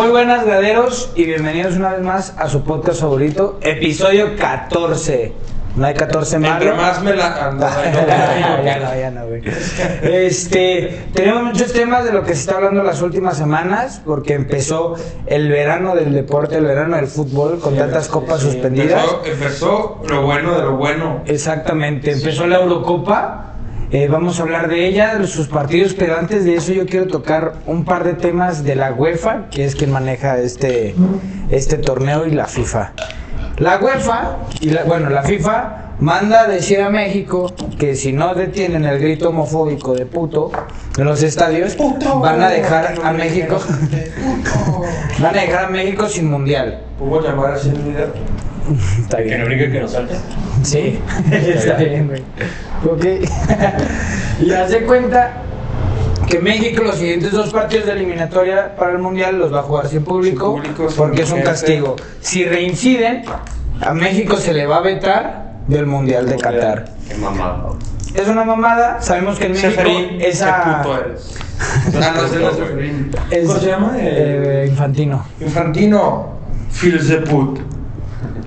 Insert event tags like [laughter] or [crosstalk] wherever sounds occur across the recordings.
Muy buenas graderos y bienvenidos una vez más a su podcast favorito, episodio 14. No hay 14 más. Entre más me la [laughs] ando. ya no, ya no, güey. Este, tenemos muchos temas de lo que se está hablando las últimas semanas, porque empezó el verano del deporte, el verano del fútbol, con tantas copas suspendidas. Empezó, empezó lo bueno de lo bueno. Exactamente, empezó la Eurocopa. Eh, vamos a hablar de ella, de sus partidos, pero antes de eso yo quiero tocar un par de temas de la UEFA, que es quien maneja este, este torneo, y la FIFA. La UEFA, y la, bueno, la FIFA manda a decir a México que si no detienen el grito homofóbico de puto en los estadios, van a dejar a México, [laughs] van a dejar a México sin mundial. ¿Puedo llamar el video? Está Que no brinque que nos salte. Sí, está bien, güey. Ok. [laughs] y haz de cuenta que México los siguientes dos partidos de eliminatoria para el Mundial los va a jugar sin público, Sin público, sin porque es un gente. castigo. Si reinciden, a México se le va a vetar del Mundial de Qatar. Qué mamada. Es una mamada, sabemos que en México Seferín, esa... qué puto eres. No, ese no es Seferín. es- ¿Cómo se llama? eh, infantino. Infantino. Feels the put.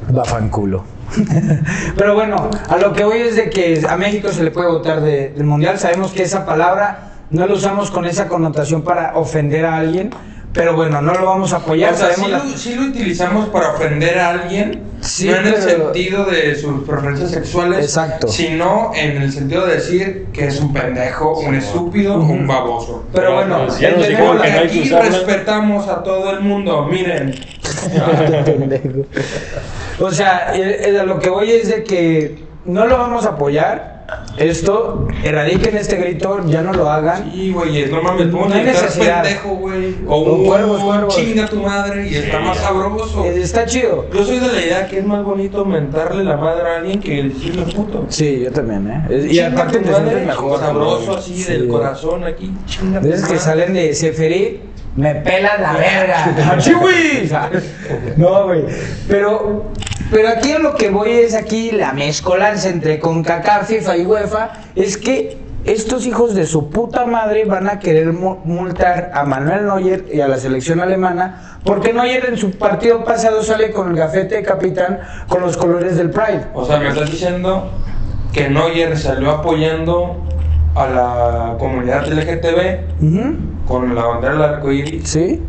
Bafanculo. [laughs] Pero bueno, a lo que voy es de que a México se le puede votar de- del mundial. Sabemos que esa palabra no la usamos con esa connotación para ofender a alguien, pero bueno, no lo vamos a apoyar. O sea, sí sabemos lo, la- sí lo utilizamos para ofender a alguien, Sí, no en el sentido de sus preferencias sexuales, Exacto. sino en el sentido de decir que es un pendejo, un estúpido, un baboso. Pero bueno, pues que no Aquí usarla. respetamos a todo el mundo, miren. [laughs] O sea, eh, eh, a lo que voy es de que no lo vamos a apoyar. Esto, erradiquen este grito, ya no lo hagan. Sí, güey, no mames, No pongo hay necesidad. pendejo, güey. O un cuervos. chinga tu madre y está más sabroso. Eh, Está chido. Yo soy de la idea que es más bonito mentarle la madre a alguien que decirle puto. Sí, yo también, ¿eh? Y aparte te sientes mejor. Sabroso así Sí. del corazón aquí. Chinga Veces que salen de Seferí, me pelas la verga. [laughs] ¡Achí, güey! [laughs] No, güey. Pero, pero aquí lo que voy es aquí la mezcolanza entre CONCACAF, FIFA y UEFA, es que estos hijos de su puta madre van a querer mu- multar a Manuel Neuer y a la selección alemana porque Neuer en su partido pasado sale con el gafete de capitán con los colores del Pride. O sea, me estás diciendo que Neuer salió apoyando a la comunidad LGTB con la bandera del arco iris ¿Sí?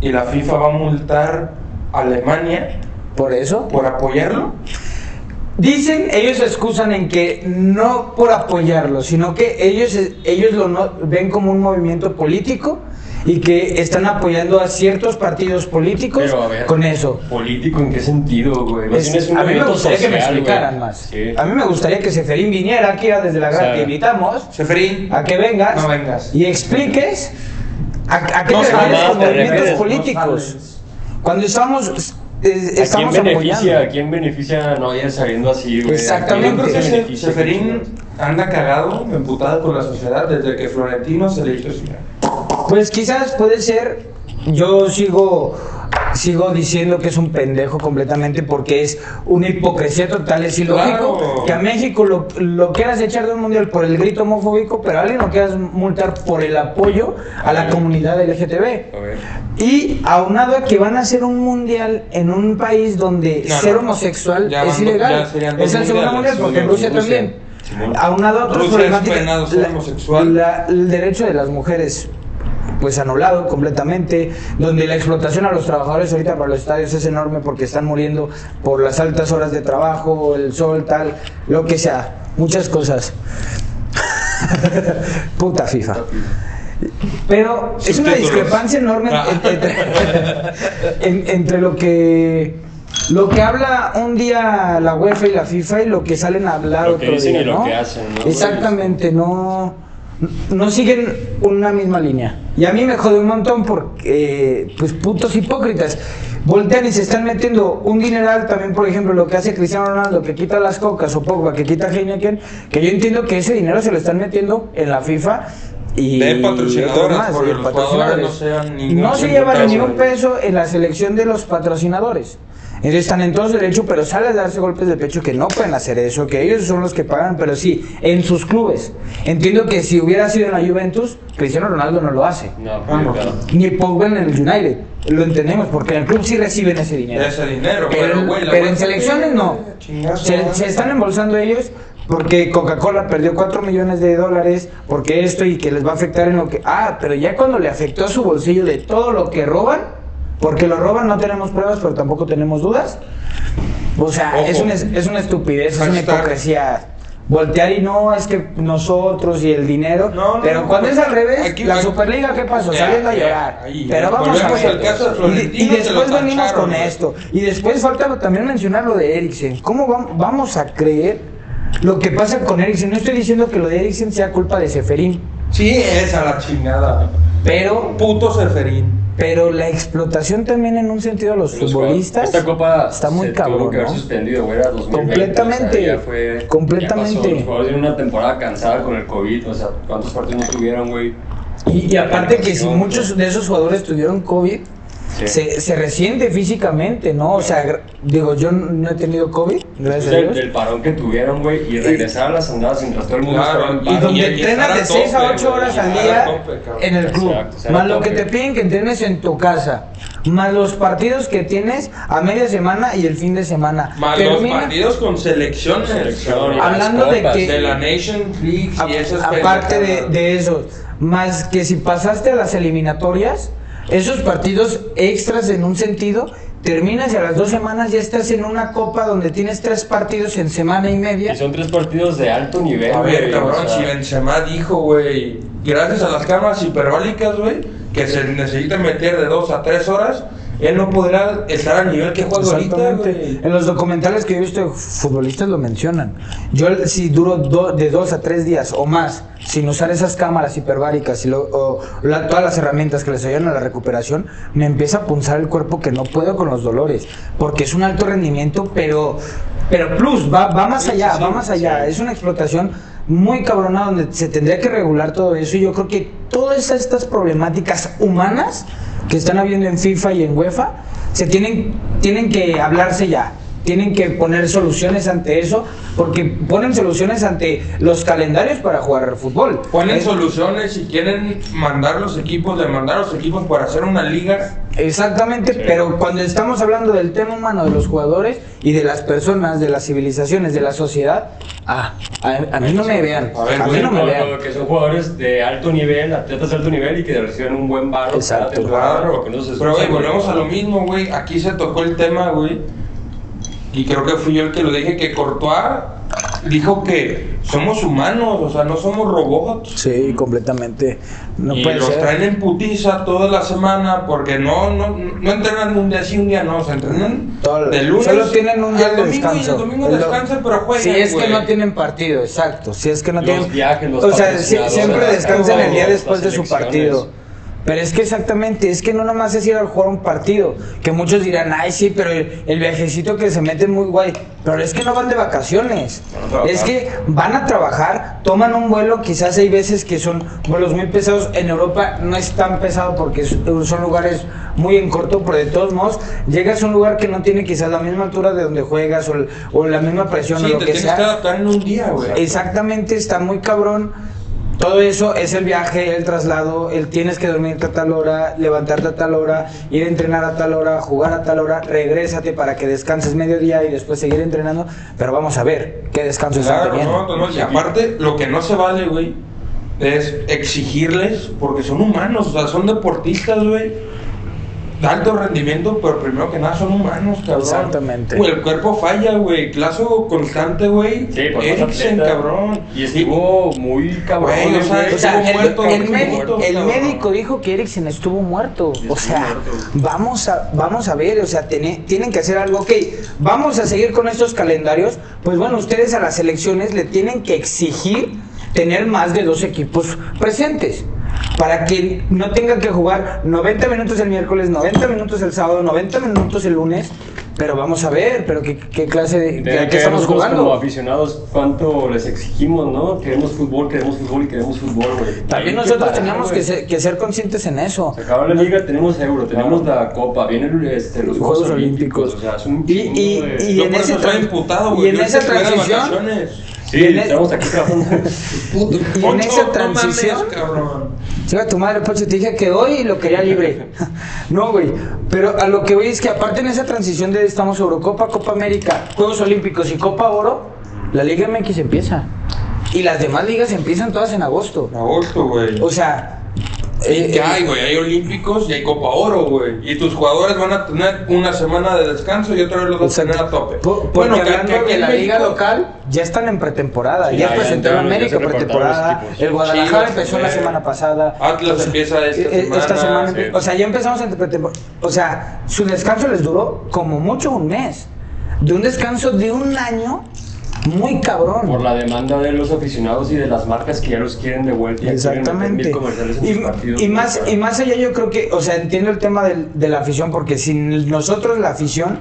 y la FIFA va a multar a Alemania Por eso. por apoyarlo. Dicen, ellos se excusan en que no por apoyarlo, sino que ellos, ellos lo no- ven como un movimiento político y que están apoyando a ciertos partidos políticos Pero, a ver, con eso. ¿Político en qué sentido, güey? Más Es- bien es un a mí me gustaría que me explicaran güey. más. Sí. A mí me gustaría que Seferín viniera aquí a desde la gran te invitamos Seferín, a que vengas, No vengas. y expliques a, a qué No te refieres con movimientos políticos. Cuando estamos, eh, ¿A quién beneficia? apoyando. ¿A quién beneficia no ir saliendo así, güey? Exactamente. yo creo que. Seferín anda cagado, emputado con la sociedad desde que Florentino se le hizo ciudad. Pues quizás puede ser. Yo sigo sigo diciendo que es un pendejo completamente porque es una hipocresía total. Es ilógico Claro. que a México lo, lo quieras echar de un mundial por el grito homofóbico, pero a alguien lo quieras multar por el apoyo a la comunidad LGTB. A. Y aunado a que van a hacer un mundial en un país donde ser no. homosexual Ya es van ilegal. Es el segundo mundial porque en Rusia Rusia. también. Simón. Aunado a otras problemáticas. la- la- el derecho de las mujeres pues anulado completamente, donde la explotación a los trabajadores ahorita para los estadios es enorme porque están muriendo por las altas horas de trabajo, el sol, tal, lo que sea, muchas cosas. [laughs] Puta FIFA. Pero es una discrepancia enorme Ah. en- entre, [laughs] en- entre lo que lo que habla un día la UEFA y la FIFA y lo que salen a hablar Lo que otro dicen día, y lo ¿no? que hacen, ¿no? Exactamente, no no siguen una misma línea. Y a mí me jode un montón porque eh, pues putos hipócritas voltean y se están metiendo un dineral también, por ejemplo, lo que hace Cristiano Ronaldo, que quita las cocas, o Pogba, que quita Heineken, que yo entiendo que ese dinero se lo están metiendo en la FIFA y De patrocinadoras, otros porque los jugadores no sean No se llevan ni un peso en la selección de los patrocinadores. Ellos están en todo su derecho, pero sale a darse golpes de pecho que no pueden hacer eso, que ellos son los que pagan, pero sí, en sus clubes. Entiendo que si hubiera sido en la Juventus, Cristiano Ronaldo no lo hace. No, Vamos. claro. Ni Pogba en el United. Lo entendemos, porque en el club sí reciben ese dinero. Ese dinero, Pero, en selecciones no. Se, se están embolsando ellos porque Coca-Cola perdió 4 millones de dólares, porque esto y que les va a afectar en lo que... Ah, pero ya cuando le afectó a su bolsillo de todo lo que roban, porque lo roban no tenemos pruebas, pero tampoco tenemos dudas. O sea, Ojo. es una, es una estupidez, es una hipocresía. Voltear y no, es que nosotros y el dinero. No, no, pero no, cuando es al revés, aquí- la aquí- Superliga, ¿qué pasó? Ya, Saliendo a llorar. ahí, pero vamos a ver. al caso de Y- después venimos con esto. Y después falta también mencionar lo de Eriksen. ¿Cómo vam- vamos a creer lo que pasa con Eriksen? No estoy diciendo que lo de Eriksen sea culpa de Seferín, Sí, esa la chingada. pero, Puto Seferín. Pero la explotación también en un sentido de los Los futbolistas Esta copa está muy se cabrón, tuvo que haber ¿no? suspendido, güey, era 2020. Completamente, o sea, ya fue, completamente. Ya pasó. Los jugadores tienen una temporada cansada con el COVID, o sea, ¿cuántos partidos no tuvieron, güey? Y, y aparte que si muchos de esos jugadores tuvieron COVID, Sí. se, se resiente físicamente, ¿no? O sea, digo, yo no he tenido COVID, gracias a Del, Dios. del parón que tuvieron, güey, y regresar a las andadas mientras todo el mundo Claro, estaba en y donde entrenas de 6 a tope, 8 horas al día en el club. Más lo que te piden que entrenes en tu casa. Más los partidos que tienes a media semana y el fin de semana. Más Termina- los partidos con selecciones. Selección, Hablando de que- de la Nation League A- y esas aparte de, de eso, más que si pasaste a las eliminatorias, esos partidos extras en un sentido, terminas y a las dos semanas ya estás en una copa donde tienes tres partidos en semana y media. Y son tres partidos de alto nivel, A ver, cabrón, o sea, si Benzema dijo, güey, gracias a las cámaras hiperbólicas, güey, que se necesita meter de dos a tres horas, él no podrá estar al nivel que juega ahorita, güey. En los documentales que he visto futbolistas lo mencionan. Yo si duro do- de dos a tres días o más sin usar esas cámaras hiperbáricas y lo- o la- todas las herramientas que les ayudan a la recuperación, me empieza a punzar el cuerpo que no puedo con los dolores. Porque es un alto rendimiento, pero, pero plus, va, va más allá, va más allá. Es una explotación muy cabrona donde se tendría que regular todo eso. Y yo creo que todas estas problemáticas humanas que están habiendo en FIFA y en UEFA se tienen, tienen que hablarse ya. Tienen que poner soluciones ante eso, porque ponen soluciones ante los calendarios para jugar al fútbol. Ponen Es- soluciones si quieren mandar los equipos, de mandar los equipos para hacer una liga. Exactamente, Sí. pero cuando estamos hablando del tema humano de los jugadores y de las personas, de las civilizaciones, de la sociedad, ah, a, a mí no me vean, A ver, a mí no me vean. que son jugadores de alto nivel, atletas de alto nivel y que reciben un buen varo Exacto. cada temporada, Claro, porque no se pero güey, volvemos a lo mismo, güey. Aquí se tocó el tema, güey. Y creo que fui yo el que lo dije, que Courtois dijo que somos humanos, o sea, no somos robots. Sí, completamente. No y puede los ser. traen en putiza toda la semana porque no, no, no entrenan un día sí, un día no, se entrenan Todo- de lunes solo tienen un día al de domingo descanso. y el domingo El descansan, pero juegan, Si es que güey. no tienen partido, exacto. Si es que no Los tienen. viajes, los o sea, si- siempre descansan el día después de su partido. Pero es que exactamente, es que no nomás es ir a jugar un partido. Que muchos dirán, ay, sí, pero el, el viajecito que se mete muy guay. Pero es que no van de vacaciones. Es que van a trabajar, toman un vuelo, quizás hay veces que son vuelos muy pesados. En Europa no es tan pesado porque son lugares muy en corto, pero de todos modos, llegas a un lugar que no tiene quizás la misma altura de donde juegas o, o la misma presión Sí, o lo te que sea. que en un día, güey. Exactamente, está muy cabrón. Todo eso es el viaje, el traslado, el tienes que dormirte a tal hora, levantarte a tal hora, ir a entrenar a tal hora, jugar a tal hora, regrésate para que descanses mediodía y después seguir entrenando. Pero vamos a ver qué descanso están Claro, teniendo. no, no, y aparte, lo que no se vale, güey, es exigirles, porque son humanos, o sea, son deportistas, güey, alto rendimiento, pero primero que nada son humanos, cabrón. Exactamente. Güey, el cuerpo falla, güey, claso constante, güey. Sí, más Eriksen, cabrón. Y estuvo muy cabrón. Güey, o sea, O sea, el, muerto, médico, muerto, el cabrón. médico dijo que Eriksen estuvo muerto. O Estuvo sea, muerto. vamos a, vamos a ver, o sea, tiene- tienen que hacer algo. Ok, vamos a seguir con estos calendarios. Pues bueno, ustedes a las elecciones le tienen que exigir tener más de dos equipos presentes. Para que no tengan que jugar 90 minutos el miércoles, 90 minutos el sábado, 90 minutos el lunes. Pero vamos a ver, pero qué, qué clase de... ¿Qué, que estamos nosotros como jugando? aficionados cuánto les exigimos, ¿no? Queremos fútbol, queremos fútbol y queremos fútbol, güey. También nosotros parar, teníamos güey. que ser, que ser conscientes en eso. Se acaba la liga, tenemos euro, tenemos la copa, vienen este, los Juegos, Juegos Olímpicos. Olímpicos. O sea, es un Y- y- de- y Yo en ese imputado, y en esa transición-. Sí, en e- estamos aquí trabajando. [laughs] Puto, en Poncho, esa no transición- mames, cabrón. Chica, tu madre, Pocho, te dije que hoy lo quería libre. [laughs] no, güey. Pero a lo que voy es que aparte en esa transición de estamos Eurocopa, Copa América, Juegos Olímpicos y Copa Oro, la Liga MX empieza. Y las demás ligas empiezan todas en agosto. Agosto, güey. O sea... ¿Y eh, qué eh, hay, güey? Hay olímpicos y hay Copa Oro, güey. Y tus jugadores van a tener una semana de descanso y otra vez los vas a tener a tope. Porque que- hablando que en la liga local, ya están en pretemporada. Sí, ya ya, ya presentó ya América pretemporada. El Guadalajara Chivas empezó la semana pasada. Atlas empieza esta Eh, semana. Esta semana, sí. o sea, ya empezamos en pretemporada. O sea, su descanso les duró como mucho un mes. De un descanso de un año, muy cabrón. Por la demanda de los aficionados y de las marcas que ya los quieren de vuelta y Exactamente. comerciales en Y, partidos. y más, y más allá yo creo que, o sea, entiendo el tema del- de la afición porque sin nosotros la afición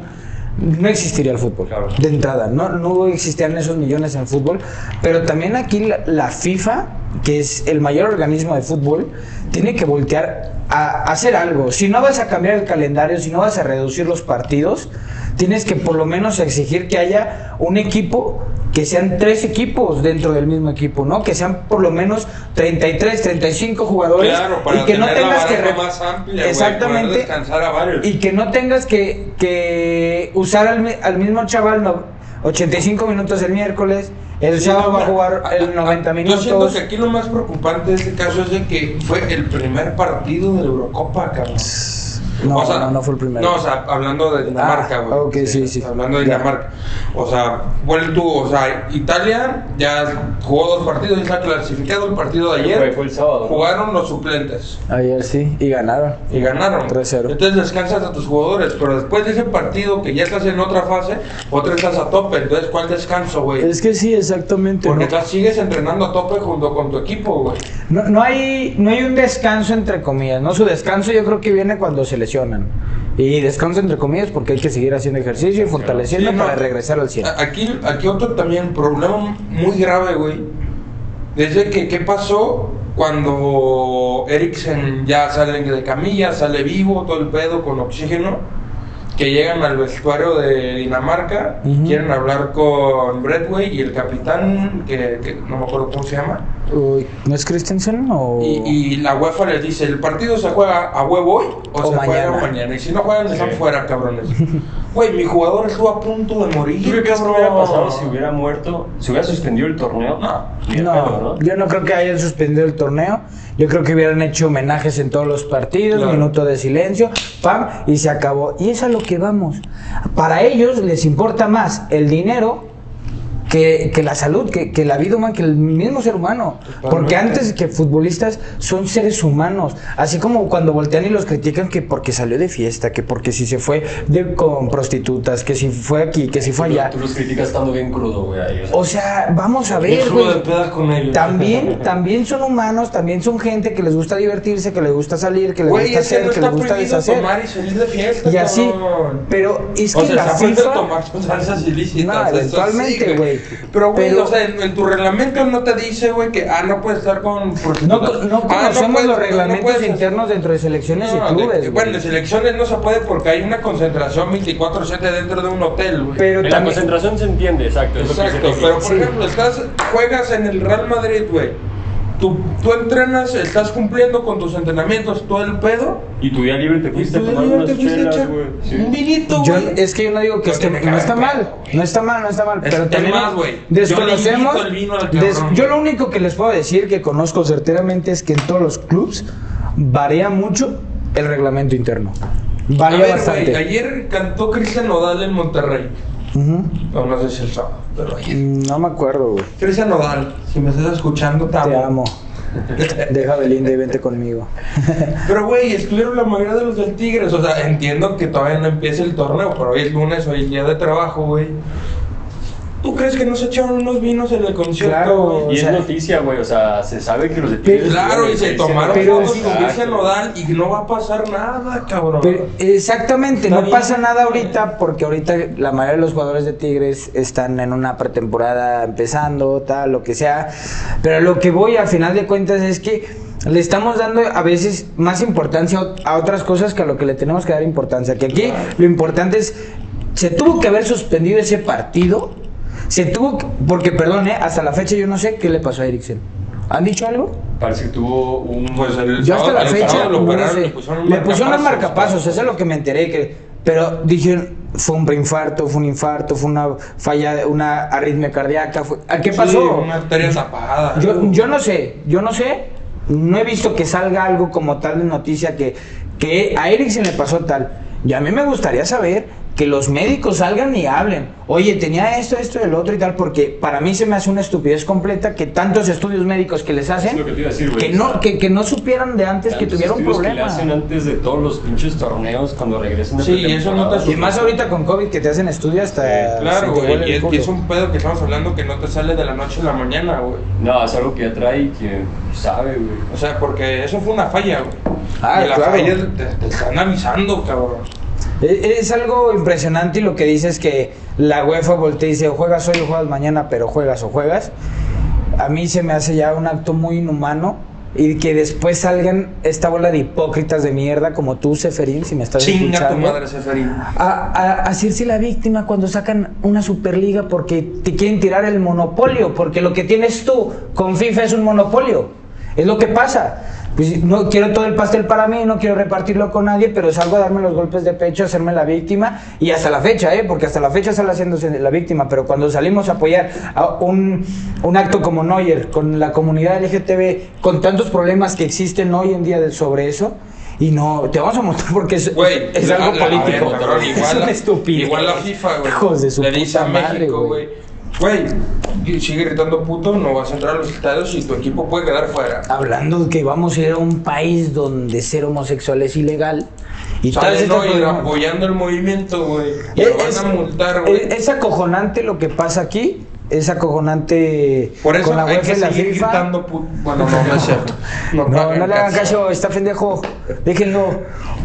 no existiría el fútbol. Claro. De entrada, no, no existían esos millones en fútbol. Pero también aquí la, la FIFA, que es el mayor organismo de fútbol, tiene que voltear a, a hacer algo. Si no vas a cambiar el calendario, si no vas a reducir los partidos, tienes que por lo menos exigir que haya un equipo que sean tres equipos dentro del mismo equipo, ¿no? Que sean por lo menos 33, 35 jugadores Claro, para y que no la tengas que más amplia, exactamente poder descansar a varios. y que no tengas que, que usar al, al mismo chaval no- 85 minutos el miércoles, el sábado va a jugar el a- 90 Yo minutos. siento que aquí lo más preocupante de este caso es de que fue el primer partido de la Eurocopa, cabrón. No, O sea, no, no fue el primero. No, o sea, hablando de Dinamarca, Ah, güey. ok, sí, sí. Hablando de Ya. Dinamarca. O sea, bueno, tú, o sea, Italia ya jugó dos partidos y está clasificado el partido de ayer. Fue- fue el sábado. Jugaron los suplentes Ayer sí, y ganaron. y ganaron. 3-0. Entonces descansas a tus jugadores, pero después de ese partido que ya estás en otra fase, otra estás a tope. Entonces, ¿cuál descanso, güey? Es que sí, exactamente. Porque ¿no? estás- sigues entrenando a tope junto con tu equipo, güey. No, no hay, no hay un descanso entre comillas, ¿no? Su descanso yo creo que viene cuando se lesionan. Y descanso entre comillas porque hay que seguir haciendo ejercicio y fortaleciendo Sí, no. para regresar al 100. A- Aquí, aquí otro también problema muy grave, güey. Desde que, ¿qué pasó cuando Eriksen ya sale de camilla, sale vivo, todo el pedo con oxígeno? Que llegan al vestuario de Dinamarca, y Ujú. quieren hablar con Bradway y el capitán, que, que no me acuerdo cómo se llama. Uy, ¿No es Christensen o...? Y, y la UEFA les dice, ¿el partido se juega a huevo hoy o, O se juega mañana?" mañana? Y si no juegan, están Sí. fuera, cabrones. [laughs] Güey, mi jugador estuvo a punto de morir, ¿Tú qué crees que cabrón. hubiera pasado si hubiera muerto? ¿Si hubiera suspendido el torneo? No. No, pedo, ¿no? yo no creo que hayan suspendido el torneo. Yo creo que hubieran hecho homenajes en todos los partidos, Claro. minuto de silencio, pam, y se acabó. Y es a lo que vamos. Para ellos les importa más el dinero que, que la salud, que, que la vida humana, que el mismo ser humano. Porque Totalmente. antes que futbolistas son seres humanos. Así como cuando voltean y los critican que porque salió de fiesta, que porque si se fue de, con prostitutas, que si fue aquí, que si fue Tú- allá. Tú los criticas estando bien crudo, güey. O sea, vamos a ver, estuvo de pedas con ellos. También, [laughs] también son humanos, también son gente que les gusta divertirse, que les gusta salir, que les Güey, gusta hacer, no que les gusta deshacer. tomar y salir de fiesta, Y así, pero es O que sea, la se FIFA tomar ilícitas. No, eventualmente, güey. Pero, güey, Pero- o sea, en, en tu reglamento no te dice, güey, que, ah, no puedes estar con no, no Ah, conocemos puedes- los no reglamentos puedes- internos dentro de selecciones No, y de- clubes. güey. bueno, en selecciones no se puede porque hay una concentración 24-7 dentro de un hotel, güey. pero En la también, concentración se entiende, exacto. es lo que Exacto, pero por Sí. ejemplo, estás, juegas en el Real Madrid, güey. Tú, tú entrenas, estás cumpliendo con tus entrenamientos, todo el pedo. Y tu día libre te fuiste a tomar unas te fuiste a chelas, güey. Sí. Un vinito, yo, güey. es que yo no digo que No esté- no está pedo, mal, güey. no está mal, no está mal, Es- pero es también más, güey, yo desconocemos. le invito el vino al des- cabrón. yo lo único que les puedo decir que conozco certeramente es que en todos los clubs varía mucho el reglamento interno. A Varía ver, bastante. ayer cantó Cristian Nodal en Monterrey. Ujú. No, no sé si el sábado, pero ayer. Mm, No me acuerdo, güey. Cristian Nodal, si me estás escuchando, te amo. Te amo. [laughs] Deja Belinda y vente conmigo. [laughs] Pero, güey, estuvieron la mayoría de los del Tigres. O sea, entiendo que todavía no empieza el torneo, pero hoy es lunes, hoy es día de trabajo, güey. ¿Tú crees que no se echaron unos vinos en el concierto? Claro. O Y sea- es noticia, güey. O sea, se sabe que los de Pero- Tigres. Claro, y se tomaron Pero fotos con. Cristian Nodal y no va a pasar nada, cabrón. Pero, exactamente, Está no bien. pasa nada ahorita porque ahorita la mayoría de los jugadores de Tigres están en una pretemporada empezando, tal, lo que sea. Pero lo que voy a final de cuentas es que le estamos dando a veces más importancia a otras cosas que a lo que le tenemos que dar importancia. Que aquí lo importante es, se tuvo que haber suspendido ese partido. Se tuvo que- porque perdón, eh, hasta la fecha yo no sé qué le pasó a Eriksen. ¿Han dicho algo? Parece que tuvo un. Pues el Yo hasta la sábado- fecha no sé. le pusieron un Le pusieron unos marcapasos, eso es lo que me enteré que pero dijeron fue un preinfarto, fue un infarto, fue una falla, una arritmia cardíaca, fue- ¿a qué Sí, pasó? una arteria tapada. Yo, yo no sé, yo no sé, no he visto que salga algo como tal de noticia que, que a Eriksen le pasó tal. Y a mí me gustaría saber que los médicos salgan y hablen. Oye, tenía esto, esto, el otro y tal, porque para mí se me hace una estupidez completa que tantos estudios médicos que les hacen, Es lo que te iba a decir, güey. que, no, que, que no supieran de antes que tuvieron estudios que le problemas. hacen antes de todos los pinches torneos cuando regresan de Sí, y eso no te. Y más ahorita con COVID que te hacen estudios hasta... Eh, Claro, güey. Y es, y un pedo que estamos hablando que no te sale de la noche a la mañana, güey. No, es algo que ya trae y que sabe, güey. O sea, porque eso fue una falla, güey. Ah, y la claro. falla te, te están avisando, cabrón. Es, es algo impresionante y lo que dices que la UEFA voltea y dice o juegas hoy o juegas mañana, pero juegas o juegas. A mí se me hace ya un acto muy inhumano y que después salgan esta bola de hipócritas de mierda como tú, Seferín, si me estás Chinga tu escuchando. madre, Seferín. A, a hacerse la víctima cuando sacan una superliga porque te quieren tirar el monopolio, porque lo que tienes tú con FIFA es un monopolio. Es lo que pasa. Pues no quiero todo el pastel para mí, no quiero repartirlo con nadie, pero salgo a darme los golpes de pecho, a hacerme la víctima y hasta la fecha, ¿eh? porque hasta la fecha sale haciéndose la víctima, pero cuando salimos a apoyar a un, un acto como Neuer, con la comunidad LGTB, con tantos problemas que existen hoy en día de- sobre eso, y no, te vamos a mostrar porque es, algo la- político. a ver, cabrón, es una estupidez. Igual la FIFA, güey. Hijos de su Le dice puta a madre, México, güey. Güey. Sigue gritando puto, no vas a entrar a los estadios y tu equipo puede quedar fuera. Hablando de que vamos a ir a un país donde ser homosexual es ilegal. Y Sale estas no apoyando el movimiento, güey. Es, Lo van a multar, güey. es- es acojonante lo que pasa aquí. Es acojonante Por eso con la hay que y la seguir FIFA. gritando puto. Bueno, no, no es cierto. [laughs] No, no, hagan le hagan caso, está pendejo. Déjenlo.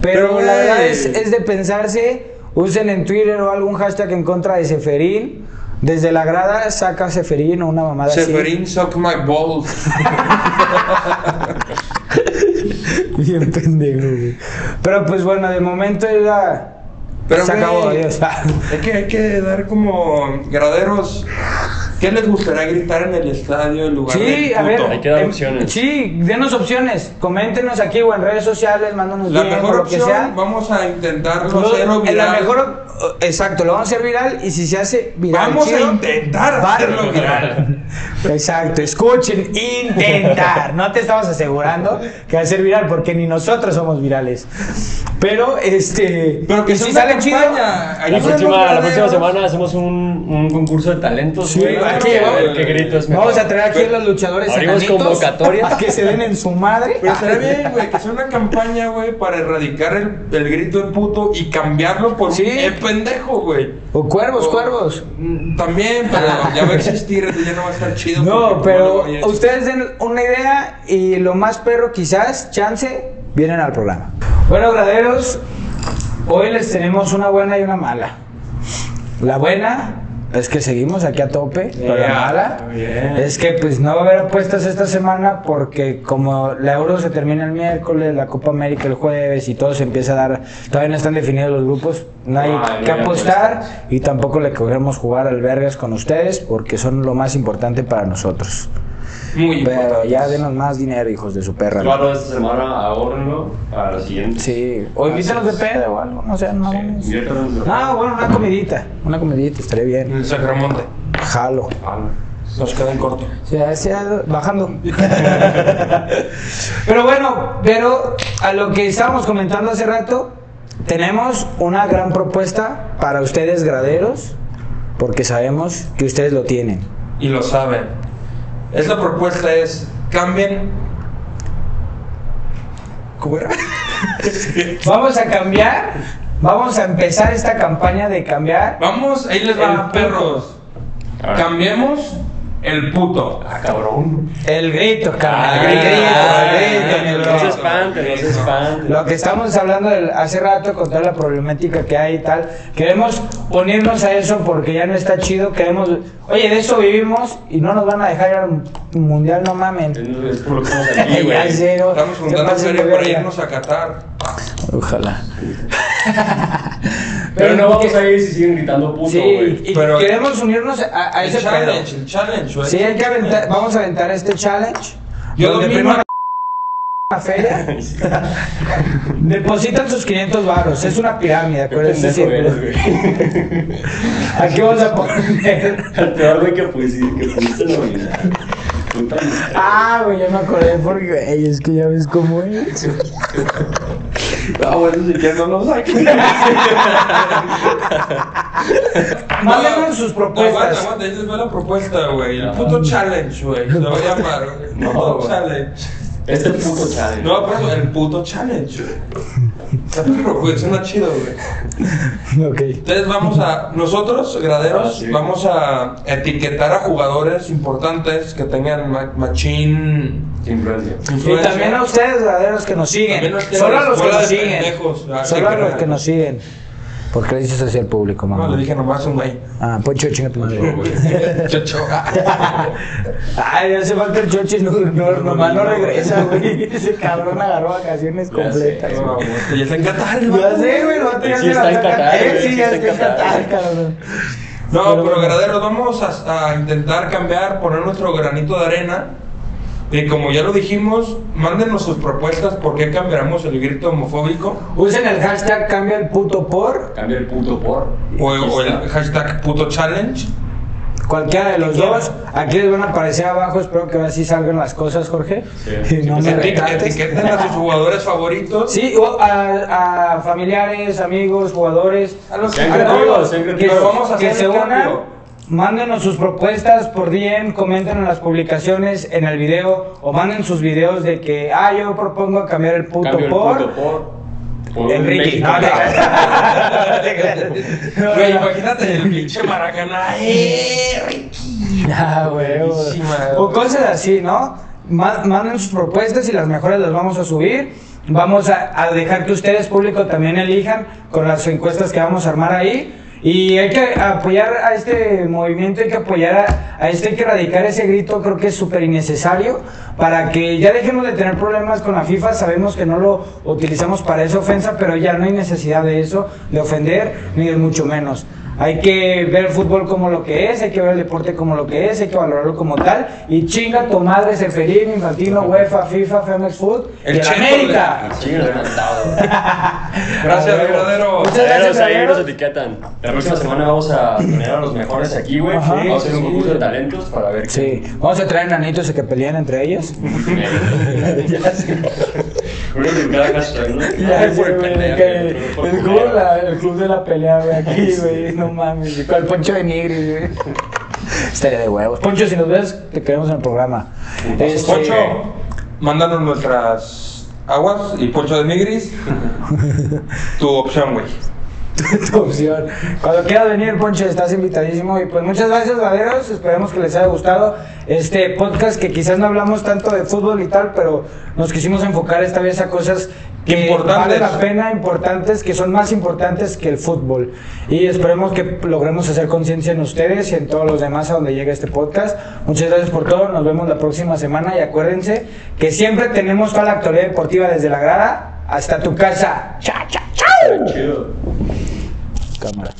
Pero, Pero, la verdad es, es de pensarse. Usen en Twitter o algún hashtag en contra de Seferín. Desde la grada saca Seferín o una mamada así. Seferín, suck my balls. [laughs] Bien pendejo, güey. Pero pues bueno, de momento ya. Pero, se acabó. Hay que, hay que dar como graderos. ¿Qué les gustaría gritar en el estadio en lugar Sí, de a ver. puto? Hay que dar em, opciones. Sí, denos opciones. Coméntenos aquí o en redes sociales, mándanos La bien, mejor o lo que opción, sea. vamos a intentarlo Lo- hacerlo en la viral. mejor, exacto, lo vamos a hacer viral y si se hace viral. Vamos a chido, intentar va- hacerlo viral. Exacto, escuchen, intentar. No te estamos asegurando que va a ser viral porque ni nosotros somos virales. Pero este. Pero que si una sale chido. La próxima, la próxima semana hacemos un, un concurso de talentos, Sí, güey. aquí, güey. qué gritos mejor. Vamos a traer aquí a los luchadores Abrimos enanitos convocatoria. a que se den en su madre. Pero estaría bien, güey, que sea una campaña, güey, para erradicar el, el grito de puto y cambiarlo por Sí. un eh, pendejo, güey. O cuervos, O- cuervos. Mm, También, pero ya va a existir, [laughs] ya no va a estar chido. No, porque, pero ustedes den una idea y lo más perro quizás, chance, vienen al programa. Bueno, graderos, hoy les tenemos una buena y una mala. La buena es que seguimos aquí a tope, pero la mala es que pues no va a haber apuestas esta semana porque como la Euro se termina el miércoles, la Copa América el jueves y todo se empieza a dar, todavía no están definidos los grupos, no hay Ah, que apostar y tampoco le queremos jugar al vergas con ustedes porque son lo más importante para nosotros. Muy Pero ya denos más dinero, hijos de su perra. Claro, esta semana ahórrenlo para la siguiente. Sí, o invítanos de pedo o algo, no sé, no Sí, de- No, bueno, una comidita, una comidita, estaría En bien. el Sacramonte. Jalo. Ah, Nos queda en corto. O sea, sea bajando. [laughs] pero bueno, pero a lo que estábamos comentando hace rato, tenemos una gran propuesta para ustedes graderos, porque sabemos que ustedes lo tienen. Y lo saben. Esta propuesta es, cambien... ¿Cómo era? [laughs] Vamos a cambiar, vamos a empezar esta campaña de cambiar. Vamos, ahí les puto. perros. Cambiemos el puto. Ah, cabrón. El grito, Ah, carnal. el grito, el grito, no se espante, no se espante. Lo que estamos hablando del- hace rato con toda la problemática que hay y tal, queremos unirnos a eso porque ya no está chido, queremos, oye, de eso vivimos y no nos van a dejar ir al mundial, no mamen. Es por lo que estamos [laughs] aquí, Ya güey. sé, no, Estamos se juntando feria para irnos a Qatar. Ojalá. [laughs] Pero no vamos a ir si siguen gritando puto, güey. Pero- queremos unirnos a, a El ese pedo. challenge, el challenge, güey. Sí, hay que aventar, vamos a aventar este challenge. Yo donde primero una feria [laughs] depositan sus 500 baros, es una pirámide, acuérdense siempre. Aquí [laughs] vamos a poner. El peor güey que pudiste, que. Ah, güey, ya me acordé porque, güey, es que ya ves cómo es. Ah, bueno, si quieres no lo saques. [laughs] Mándenos sus propuestas. Aguanta, aguanta, esa fue la propuesta, güey. El puto challenge, güey. Se va a llamar, No, challenge. Este puto challenge. No, pero el puto challenge, [laughs] propuesta suena chido, güey. Ok. Entonces vamos a, nosotros, graderos, Ah, sí. vamos a etiquetar a jugadores importantes que tengan ma- machín Influencia. Y también a ustedes, verdaderos, que nos siguen. Solo a los que nos siguen. Ah, Solo a los que nos siguen. ¿Por qué le dices así al público, mamá? No, le dije nomás un güey. Ah, Poncho, chinga tu madre. Chocho. Ay, hace falta el chochi, no, no, nomás no regresa, güey. Ese cabrón agarró vacaciones Ya completas. güey. Ya está en Qatar, Ya sé, güey, no va a tener Sí está en Qatar, güey, Sí, ya está en Qatar, cabrón. No, Pero pero, bueno. graderos, vamos a, a intentar cambiar, poner nuestro granito de arena. Y como ya lo dijimos, mándenos sus propuestas por qué cambiaremos el grito homofóbico Usen el hashtag cambia el puto por Cambia el puto por. o, o el hashtag puto challenge. cualquiera de los ¿Qué dos. Aquí les van a aparecer abajo. Espero que ahora sí salgan las cosas, Jorge. Sí. [laughs] Y no me Eti- retrates. Etiqueten a sus jugadores favoritos. Sí, o a, a familiares, amigos, jugadores, A los creativos, todos. que, vamos a que hacer se unan. Mándenos sus propuestas por DM, comenten en las publicaciones, en el video, o manden sus videos de que, ah, yo propongo cambiar el puto Cambio por Enrique. No, no. [laughs] Güey, imagínate el pinche Maracaná. ¡Eh, Ricky! Ah, güey. Buenísima. O cosas así, ¿no? Ma- Manden sus propuestas y las mejores las vamos a subir. Vamos a, a dejar que ustedes, público, también elijan con las encuestas que vamos a armar ahí. Y hay que apoyar a este movimiento, hay que apoyar a, a este, hay que erradicar ese grito, creo que es súper innecesario, para que ya dejemos de tener problemas con la FIFA, sabemos que no lo utilizamos para esa ofensa, pero ya no hay necesidad de eso, de ofender, ni de mucho menos. Hay que ver el fútbol como lo que es, hay que ver el deporte como lo que es, hay que valorarlo como tal. Y chinga tu madre, Seferín, Infantino, UEFA, FIFA, Femex Food El y el América. [laughs] Gracias, verdadero. Muchas Gracias, ahí nos etiquetan. La próxima semana vamos a poner a los mejores aquí, güey. Vamos a hacer un Sí. concurso de talentos para ver Sí, vamos a traer nanitos a que peleen entre ellos. quién. [laughs] ya sé. Uno de cada hashtag, ¿no? Ya el, la- el club de la pelea, güey, aquí, güey, no mames, con el Poncho de Nigris, güey. Estaría de huevos. Poncho, si nos ves, te queremos en el programa. Este, Poncho, mándanos nuestras aguas y Poncho de Migris. [laughs] tu opción, güey. tu opción. Cuando quieras venir, Poncho, estás invitadísimo. Y pues muchas gracias, Vaderos. Esperemos que les haya gustado este podcast que quizás no hablamos tanto de fútbol y tal, pero nos quisimos enfocar esta vez a cosas que Importantes. vale la pena, importantes, que son más importantes que el fútbol. Y esperemos que logremos hacer conciencia en ustedes y en todos los demás a donde llegue este podcast. Muchas gracias por todo. Nos vemos la próxima semana y acuérdense que siempre tenemos toda la actualidad deportiva desde la grada hasta tu casa. Chao, chao, chao. Cámara.